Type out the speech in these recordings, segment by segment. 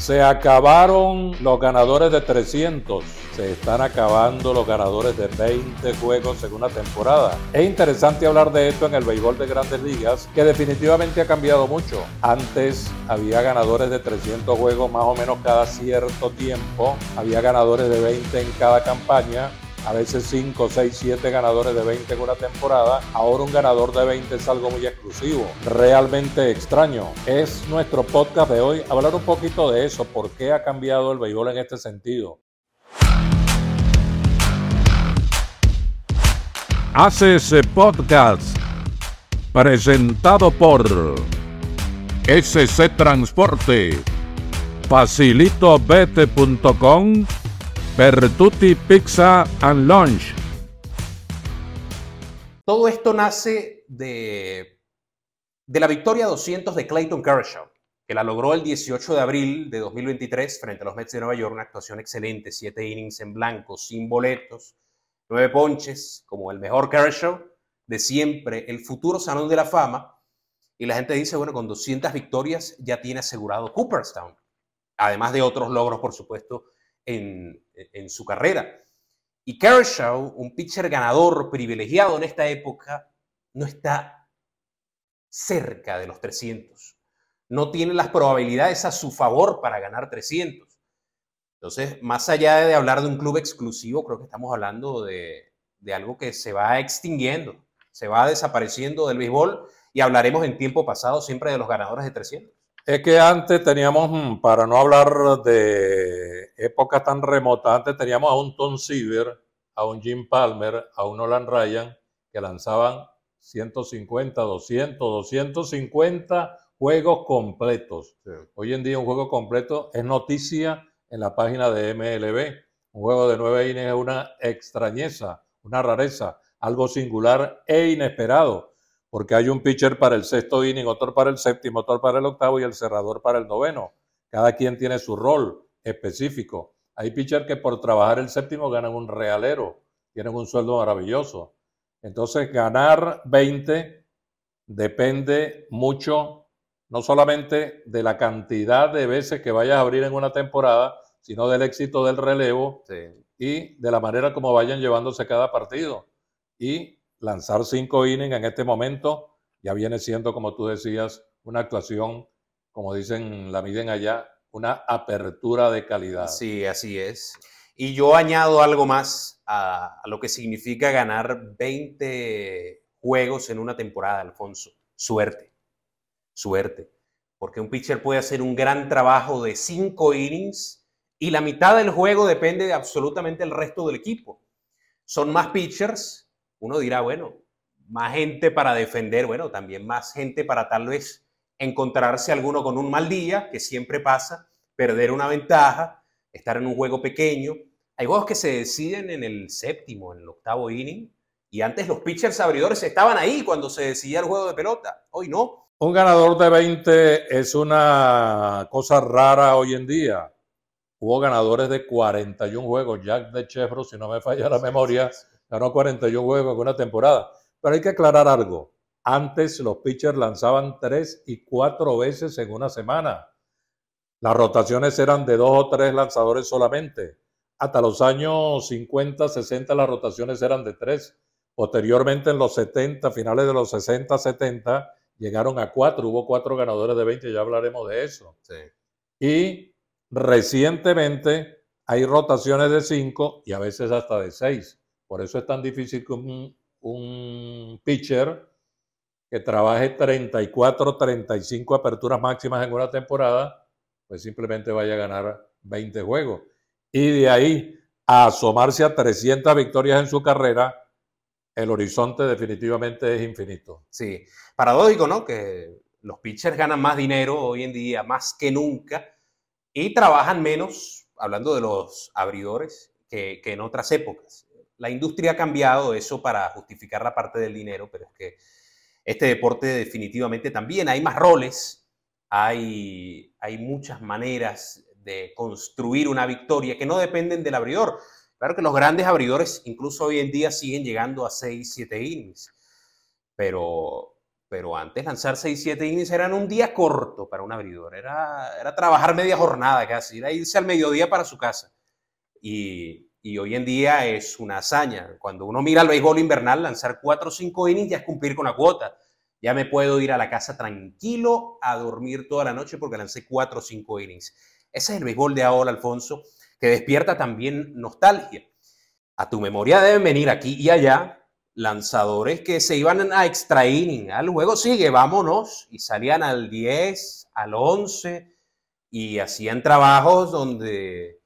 Se acabaron los ganadores de 300. Se están acabando los ganadores de 20 juegos en una temporada. Es interesante hablar de esto en el béisbol de grandes ligas, que definitivamente ha cambiado mucho. Antes había ganadores de 300 juegos más o menos cada cierto tiempo. Había ganadores de 20 en cada campaña a veces 5, 6, 7 ganadores de 20 en una temporada. Ahora un ganador de 20 es algo muy exclusivo, realmente extraño. Es nuestro podcast de hoy hablar un poquito de eso, por qué ha cambiado el béisbol en este sentido. Hace podcast presentado por SC Transporte, facilitobete.com Bertuti Pizza and Lunch. Todo esto nace de, de la victoria 200 de Clayton Kershaw, que la logró el 18 de abril de 2023 frente a los Mets de Nueva York. Una actuación excelente, siete innings en blanco, sin boletos, nueve ponches, como el mejor Kershaw de siempre, el futuro Salón de la Fama. Y la gente dice, bueno, con 200 victorias ya tiene asegurado Cooperstown. Además de otros logros, por supuesto, en, su carrera. Y Kershaw, un pitcher ganador privilegiado en esta época, no está cerca de los 300. No tiene las probabilidades a su favor para ganar 300. Entonces, más allá de hablar de un club exclusivo, creo que estamos hablando de, de algo que se va extinguiendo, se va desapareciendo del béisbol y hablaremos en tiempo pasado siempre de los ganadores de 300. Es que antes teníamos, mm, para no hablar de épocas tan remotas, antes teníamos a un Tom Seaver, a un Jim Palmer, a un Nolan Ryan, que lanzaban 150, 200, 250 juegos completos. Hoy en día un juego completo es noticia en la página de MLB. Un juego de nueve innings es una extrañeza, una rareza, algo singular e inesperado porque hay un pitcher para el sexto inning, otro para el séptimo, otro para el octavo y el cerrador para el noveno. Cada quien tiene su rol específico. Hay pitchers que por trabajar el séptimo ganan un realero, tienen un sueldo maravilloso. Entonces, ganar 20 depende mucho, no solamente de la cantidad de veces que vayas a abrir en una temporada, sino del éxito del relevo y de la manera como vayan llevándose cada partido. Y lanzar cinco innings en este momento ya viene siendo, como tú decías, una actuación, como dicen, la miden allá, una apertura de calidad. Sí, así es. Y yo añado algo más a, lo que significa ganar 20 juegos en una temporada, Alfonso. Suerte, suerte. Porque un pitcher puede hacer un gran trabajo de cinco innings y la mitad del juego depende de absolutamente el resto del equipo. Son más pitchers uno dirá, bueno, más gente para defender, bueno, también más gente para tal vez encontrarse alguno con un mal día, que siempre pasa, perder una ventaja, estar en un juego pequeño. Hay juegos que se deciden en el séptimo, en el octavo inning, y antes los pitchers abridores estaban ahí cuando se decidía el juego de pelota, hoy no. Un ganador de 20 es una cosa rara hoy en día. Hubo ganadores de 41 juegos, Jack de Chevro, si no me falla la memoria, ganó 41 juegos en una temporada. Pero hay que aclarar algo. Antes los pitchers lanzaban tres y cuatro veces en una semana. Las rotaciones eran de dos o tres lanzadores solamente. Hasta los años 50, 60 las rotaciones eran de tres. Posteriormente en los 70, finales de los 60, 70, llegaron a cuatro. Hubo cuatro ganadores de 20, ya hablaremos de eso. Y recientemente hay rotaciones de cinco y a veces hasta de seis. Por eso es tan difícil que un, pitcher que trabaje 34, 35 aperturas máximas en una temporada, pues simplemente vaya a ganar 20 juegos. Y de ahí a asomarse a 300 victorias en su carrera, el horizonte definitivamente es infinito. Sí, paradójico, ¿no? Que los pitchers ganan más dinero hoy en día, más que nunca, y trabajan menos, hablando de los abridores, que en otras épocas la industria ha cambiado eso para justificar la parte del dinero, pero es que este deporte definitivamente también hay más roles, hay, hay muchas maneras de construir una victoria que no dependen del abridor. Claro que los grandes abridores incluso hoy en día siguen llegando a 6, 7 innings, pero pero antes lanzar 6, 7 innings eran un día corto para un abridor, era, era trabajar media jornada casi, era irse al mediodía para su casa. Y, y hoy en día es una hazaña. Cuando uno mira el béisbol invernal, lanzar 4 o 5 innings ya es cumplir con la cuota. Ya me puedo ir a la casa tranquilo a dormir toda la noche porque lancé 4 o 5 innings. Ese es el béisbol de ahora, Alfonso, que despierta también nostalgia. A tu memoria deben venir aquí y allá lanzadores que se iban a extra inning. Al juego sigue, vámonos. Y salían al 10, al 11 y hacían trabajos donde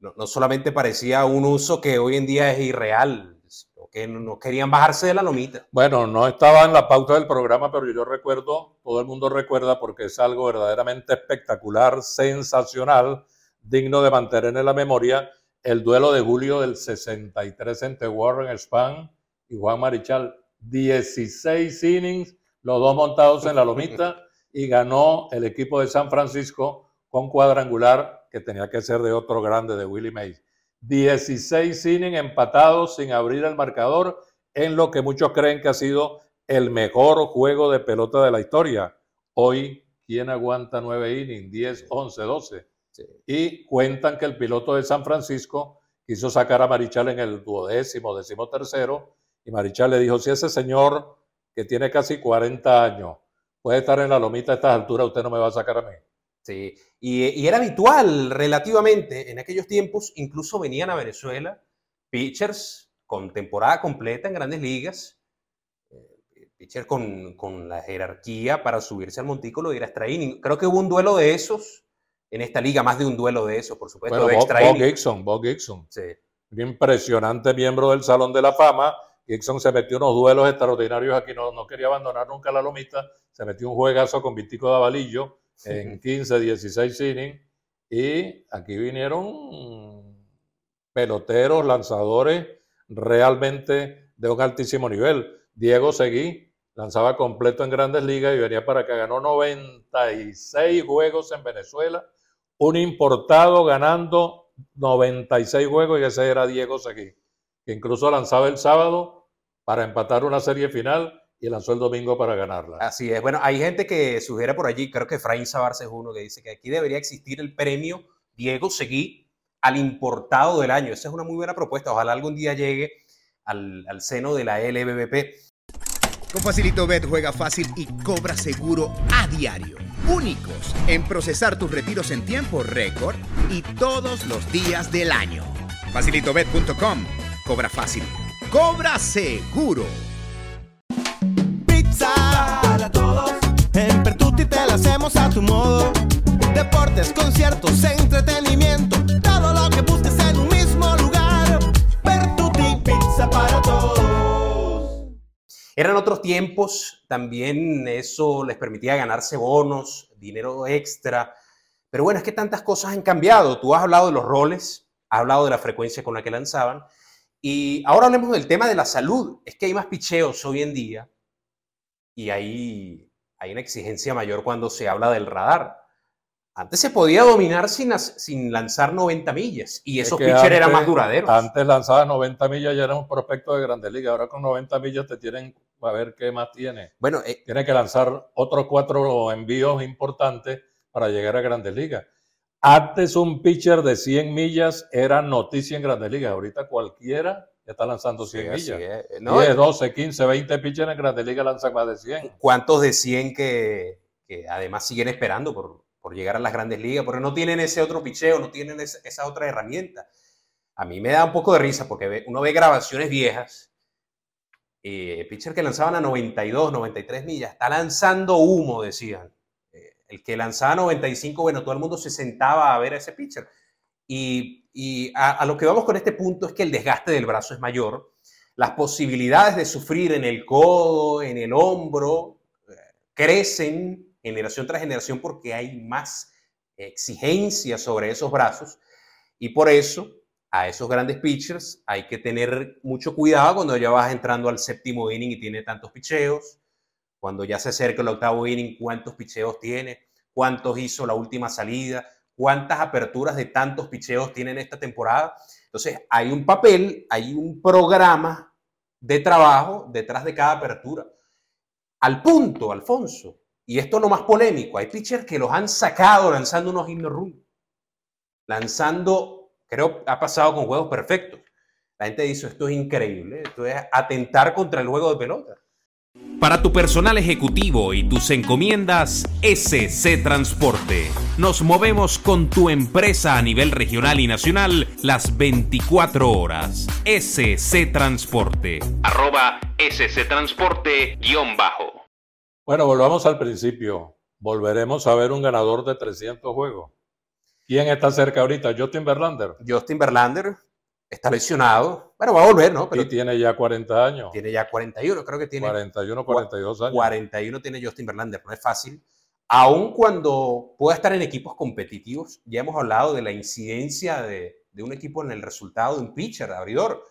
no, solamente parecía un uso que hoy en día es irreal, sino que no querían bajarse de la lomita. Bueno, no estaba en la pauta del programa, pero yo recuerdo, todo el mundo recuerda porque es algo verdaderamente espectacular, sensacional, digno de mantener en la memoria el duelo de julio del 63 entre Warren Spahn y Juan Marichal. 16 innings, los dos montados en la lomita, y ganó el equipo de San Francisco con cuadrangular que tenía que ser de otro grande, de Willie Mays. 16 innings empatados sin abrir el marcador en lo que muchos creen que ha sido el mejor juego de pelota de la historia. Hoy, ¿quién aguanta 9 innings? 10, 11, 12. Y cuentan que el piloto de San Francisco quiso sacar a Marichal en el duodécimo, décimo tercero, y Marichal le dijo, si ese señor que tiene casi 40 años puede estar en la lomita a estas alturas, usted no me va a sacar a mí. Sí, y, era habitual relativamente en aquellos tiempos, incluso venían a Venezuela pitchers con temporada completa en grandes ligas, eh, pitchers con, con, la jerarquía para subirse al montículo y ir a extra Creo que hubo un duelo de esos en esta liga, más de un duelo de esos, por supuesto. Bueno, Bob, Gibson, Bob Gibson. Sí. Un impresionante miembro del Salón de la Fama. Gibson se metió unos duelos extraordinarios aquí, no, no quería abandonar nunca la lomita. Se metió un juegazo con Vitico de En 15, 16 innings. Y aquí vinieron peloteros, lanzadores realmente de un altísimo nivel. Diego Seguí lanzaba completo en grandes ligas y venía para acá. Ganó 96 juegos en Venezuela un importado ganando 96 juegos y ese era Diego Seguí, que incluso lanzaba el sábado para empatar una serie final y lanzó el domingo para ganarla. Así es. Bueno, hay gente que sugiere por allí, creo que Efraín Sabarce es uno que dice que aquí debería existir el premio Diego Seguí al importado del año. Esa es una muy buena propuesta. Ojalá algún día llegue al, al seno de la LBBP. Con Facilito Bet juega fácil y cobra seguro a diario. Únicos en procesar tus retiros en tiempo récord y todos los días del año. Facilitobet.com. Cobra fácil. Cobra seguro. Hacemos a tu modo. Deportes, conciertos, entretenimiento. Todo lo que busques en un mismo lugar. Pertuti Pizza para todos. Eran otros tiempos, también eso les permitía ganarse bonos, dinero extra. Pero bueno, es que tantas cosas han cambiado. Tú has hablado de los roles, has hablado de la frecuencia con la que lanzaban. Y ahora hablemos del tema de la salud. Es que hay más picheos hoy en día y hay, hay una exigencia mayor cuando se habla del radar. Antes se podía dominar sin, sin lanzar 90 millas y esos pitchers eran más duraderos. Antes lanzaba 90 millas y era un prospecto de Grande Liga. Ahora con 90 millas te tienen a ver qué más tiene. Bueno, eh, tiene que lanzar otros cuatro envíos importantes para llegar a Grandes Ligas. Antes un pitcher de 100 millas era noticia en Grandes Ligas. Ahorita cualquiera está lanzando 100 millas. No, 10, 12, 15, 20 pitchers en Grandes Ligas lanzan más de 100. ¿Cuántos de 100 que, que además siguen esperando por, por, llegar a las Grandes Ligas? Porque no tienen ese otro picheo, no tienen esa, esa otra herramienta. A mí me da un poco de risa porque uno ve grabaciones viejas eh, pitcher que lanzaban a 92, 93 millas, está lanzando humo, decían. Eh, el que lanzaba 95, bueno, todo el mundo se sentaba a ver a ese pitcher. Y, a, lo que vamos con este punto es que el desgaste del brazo es mayor, las posibilidades de sufrir en el codo, en el hombro, eh, crecen generación tras generación porque hay más exigencia sobre esos brazos. Y por eso a esos grandes pitchers hay que tener mucho cuidado cuando ya vas entrando al séptimo inning y tiene tantos picheos, cuando ya se acerca el octavo inning, cuántos picheos tiene, cuántos hizo la última salida, cuántas aperturas de tantos picheos tiene en esta temporada. Entonces, hay un papel, hay un programa de trabajo detrás de cada apertura. Al punto, Alfonso, y esto es lo más polémico, hay pitchers que los han sacado lanzando unos hit run, lanzando, creo, ha pasado con juegos perfectos. La gente dice, esto es increíble, esto es atentar contra el juego de pelota. Para tu personal ejecutivo y tus encomiendas, SC Transporte. Nos movemos con tu empresa a nivel regional y nacional las 24 horas. SC Transporte. Arroba SC Transporte guion bajo. Bueno, volvamos al principio. Volveremos a ver un ganador de 300 juegos. ¿Quién está cerca ahorita? Justin Verlander. Justin Verlander está lesionado. Bueno, va a volver, ¿no? Pero y tiene ya 40 años. Tiene ya 41, creo que tiene. 41, 42 años. 41 tiene Justin Verlander, no es fácil. Aun cuando pueda estar en equipos competitivos, ya hemos hablado de la incidencia de, de un equipo en el resultado de un pitcher, de abridor.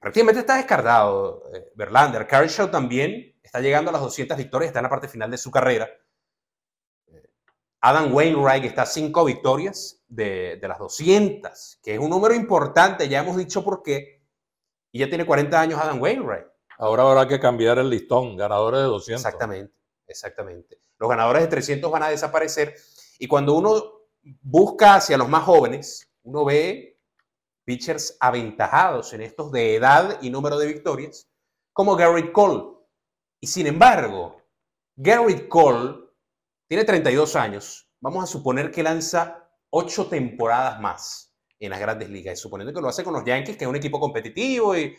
Prácticamente está descartado eh, Verlander. Kershaw también está llegando a las 200 victorias, está en la parte final de su carrera. Adam Wainwright está a 5 victorias de, de, las 200, que es un número importante, ya hemos dicho por qué. Y ya tiene 40 años Adam Wainwright. Ahora habrá que cambiar el listón, ganadores de 200. Exactamente, exactamente. Los ganadores de 300 van a desaparecer. Y cuando uno busca hacia los más jóvenes, uno ve pitchers aventajados en estos de edad y número de victorias, como Garrett Cole. Y sin embargo, Garrett Cole tiene 32 años. Vamos a suponer que lanza 8 temporadas más en las grandes ligas. Y suponiendo que lo hace con los Yankees, que es un equipo competitivo y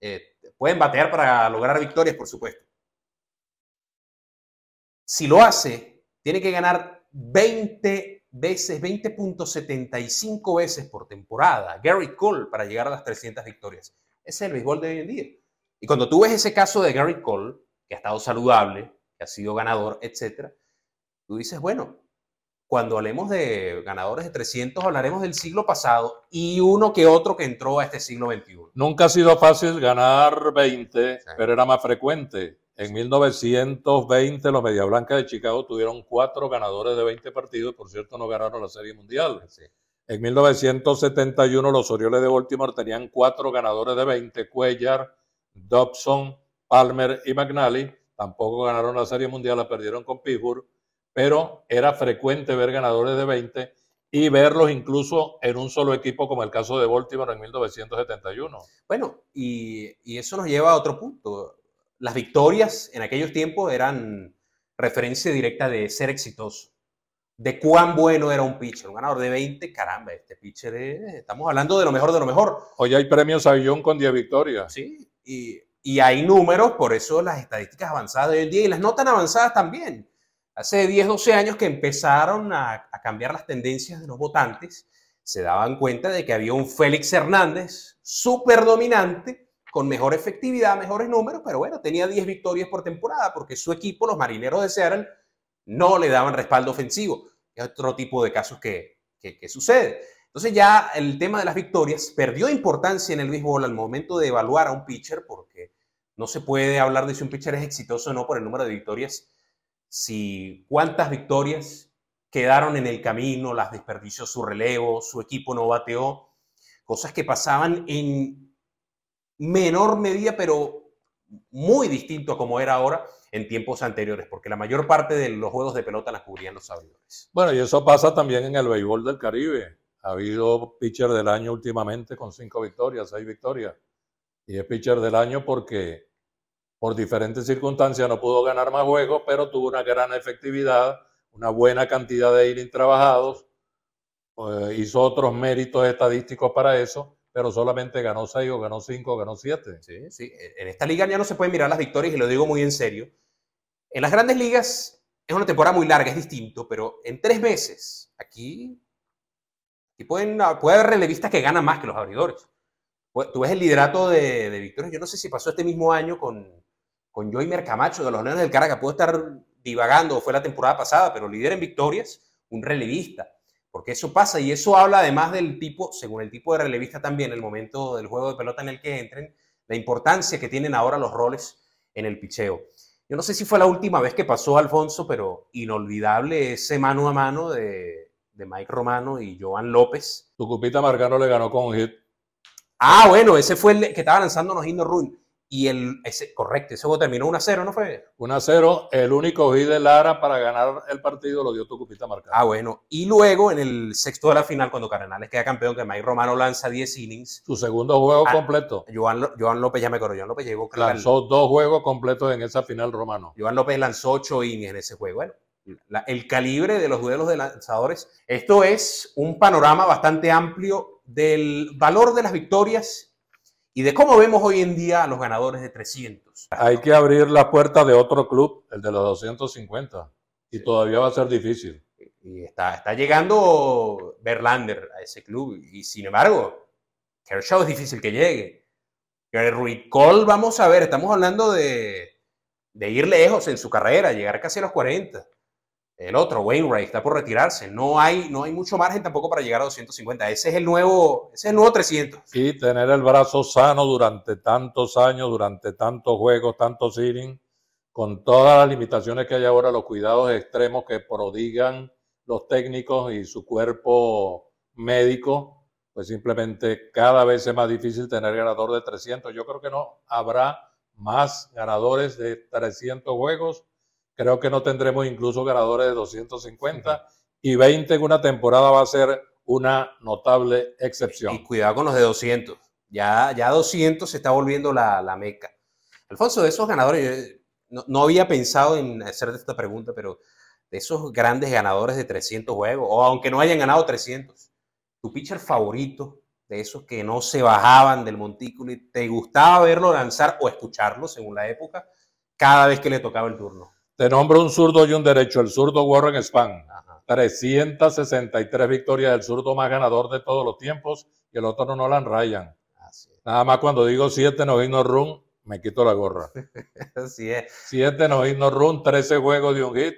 eh, pueden batear para lograr victorias, por supuesto. Si lo hace, tiene que ganar 20 veces, 20.75 veces por temporada. Gary Cole para llegar a las 300 victorias. Ese es el béisbol de hoy en día. Y cuando tú ves ese caso de Gary Cole, que ha estado saludable, que ha sido ganador, etcétera, tú dices, bueno, cuando hablemos de ganadores de 300, hablaremos del siglo pasado y uno que otro que entró a este siglo XXI. Nunca ha sido fácil ganar 20, sí. pero era más frecuente. En 1920 los Media Blancas de Chicago tuvieron cuatro ganadores de 20 partidos, por cierto no ganaron la Serie Mundial. Sí. En 1971 los Orioles de Baltimore tenían cuatro ganadores de 20, Cuellar, Dobson, Palmer y McNally. Tampoco ganaron la Serie Mundial, la perdieron con Pittsburgh pero era frecuente ver ganadores de 20 y verlos incluso en un solo equipo, como el caso de Baltimore en 1971. Bueno, y, y, eso nos lleva a otro punto. Las victorias en aquellos tiempos eran referencia directa de ser exitoso, de cuán bueno era un pitcher. Un ganador de 20, caramba, este pitcher es, estamos hablando de lo mejor de lo mejor. Hoy hay premios a John con 10 victorias. Sí, y, y hay números, por eso las estadísticas avanzadas de hoy en día y las no tan avanzadas también hace 10, 12 años que empezaron a, cambiar las tendencias de los votantes, se daban cuenta de que había un Félix Hernández súper dominante, con mejor efectividad, mejores números, pero bueno, tenía 10 victorias por temporada porque su equipo, los marineros de Seattle, no le daban respaldo ofensivo. Es otro tipo de casos que, que, que sucede. Entonces ya el tema de las victorias perdió importancia en el béisbol al momento de evaluar a un pitcher porque no se puede hablar de si un pitcher es exitoso o no por el número de victorias si cuántas victorias quedaron en el camino, las desperdició su relevo, su equipo no bateó, cosas que pasaban en menor medida, pero muy distinto a como era ahora en tiempos anteriores, porque la mayor parte de los juegos de pelota las cubrían los abridores. Bueno, y eso pasa también en el béisbol del Caribe. Ha habido pitcher del año últimamente con cinco victorias, seis victorias. Y es pitcher del año porque por diferentes circunstancias no pudo ganar más juegos, pero tuvo una gran efectividad, una buena cantidad de innings trabajados, eh, hizo otros méritos estadísticos para eso, pero solamente ganó 6 o ganó 5 o ganó 7. Sí, sí. En esta liga ya no se pueden mirar las victorias y lo digo muy en serio. En las grandes ligas es una temporada muy larga, es distinto, pero en tres meses, aquí, aquí pueden, puede haber relevistas que ganan más que los abridores. Tú ves el liderato de, de victorias, yo no sé si pasó este mismo año con, con Joymer Camacho de los Leones del Caracas. Puede estar divagando, fue la temporada pasada, pero líder en victorias, un relevista. Porque eso pasa y eso habla además del tipo, según el tipo de relevista también, el momento del juego de pelota en el que entren, la importancia que tienen ahora los roles en el picheo. Yo no sé si fue la última vez que pasó Alfonso, pero inolvidable ese mano a mano de, de Mike Romano y Joan López. Tu cupita Marcano le ganó con un hit. Ah, bueno, ese fue el que estaba lanzando los Run. Y el, ese, correcto, ese juego terminó 1 a 0, ¿no fue? 1 a 0. El único hit de Lara para ganar el partido lo dio Tucupita marcado. Ah, bueno. Y luego en el sexto de la final, cuando Cardenales queda campeón, que Mike Romano lanza 10 innings. Su segundo juego Ah, completo. Joan, Joan López, ya me acuerdo, Joan López llegó. al- Lanzó dos juegos completos en esa final romano. Joan López lanzó 8 innings en ese juego. Bueno, la- el calibre de los duelos de lanzadores. Esto es un panorama bastante amplio del valor de las victorias y de cómo vemos hoy en día a los ganadores de 300. Hay que abrir la puerta de otro club, el de los 250. Y todavía va a ser difícil. Y está, está llegando Verlander a ese club. Y sin embargo, Kershaw es difícil que llegue. Gerrit Cole, vamos a ver, estamos hablando de, de ir lejos en su carrera, llegar casi a los 40. El otro, Wainwright, está por retirarse. No hay, no hay mucho margen tampoco para llegar a 250. Ese es el nuevo, ese es el nuevo 300. Y tener el brazo sano durante tantos años, durante tantos juegos, tantos innings, con todas las limitaciones que hay ahora, los cuidados extremos que prodigan los técnicos y su cuerpo médico, pues simplemente cada vez es más difícil tener ganador de 300. Yo creo que no habrá más ganadores de 300 juegos. Creo que no tendremos incluso ganadores de 250 y 20 en una temporada va a ser una notable excepción. Y cuidado con los de 200. Ya, ya 200 se está volviendo la, la meca. Alfonso, de esos ganadores, yo no, no había pensado en hacerte esta pregunta, pero de esos grandes ganadores de 300 juegos, o aunque no hayan ganado 300, tu pitcher favorito, de esos que no se bajaban del montículo y te gustaba verlo lanzar o escucharlo, según la época, cada vez que le tocaba el turno. Te nombro un zurdo y un derecho, el zurdo Warren Spahn. Ajá. 363 victorias del zurdo más ganador de todos los tiempos y el otro Nolan Ryan. Así es. Nada más cuando digo 7 no no run, me quito la gorra. Así es. 7 no no run, 13 juegos de un hit.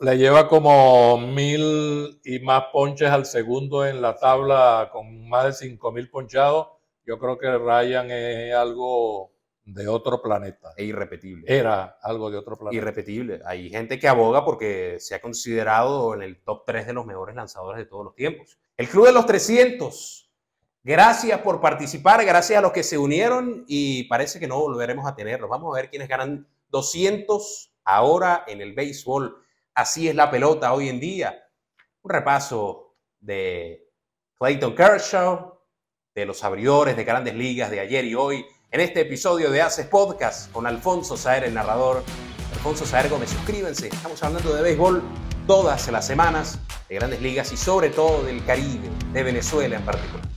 Le lleva como mil y más ponches al segundo en la tabla con más de cinco mil ponchados. Yo creo que Ryan es algo de otro planeta. E irrepetible. Era algo de otro planeta. irrepetible. Hay gente que aboga porque se ha considerado en el top 3 de los mejores lanzadores de todos los tiempos. El Club de los 300. Gracias por participar, gracias a los que se unieron y parece que no volveremos a tenerlos. Vamos a ver quiénes ganan 200 ahora en el béisbol. Así es la pelota hoy en día. Un repaso de Clayton Kershaw, de los abridores de grandes ligas de ayer y hoy en este episodio de Haces Podcast con Alfonso Saer, el narrador. Alfonso Saer Gómez, suscríbanse. Estamos hablando de béisbol todas las semanas, de grandes ligas y sobre todo del Caribe, de Venezuela en particular.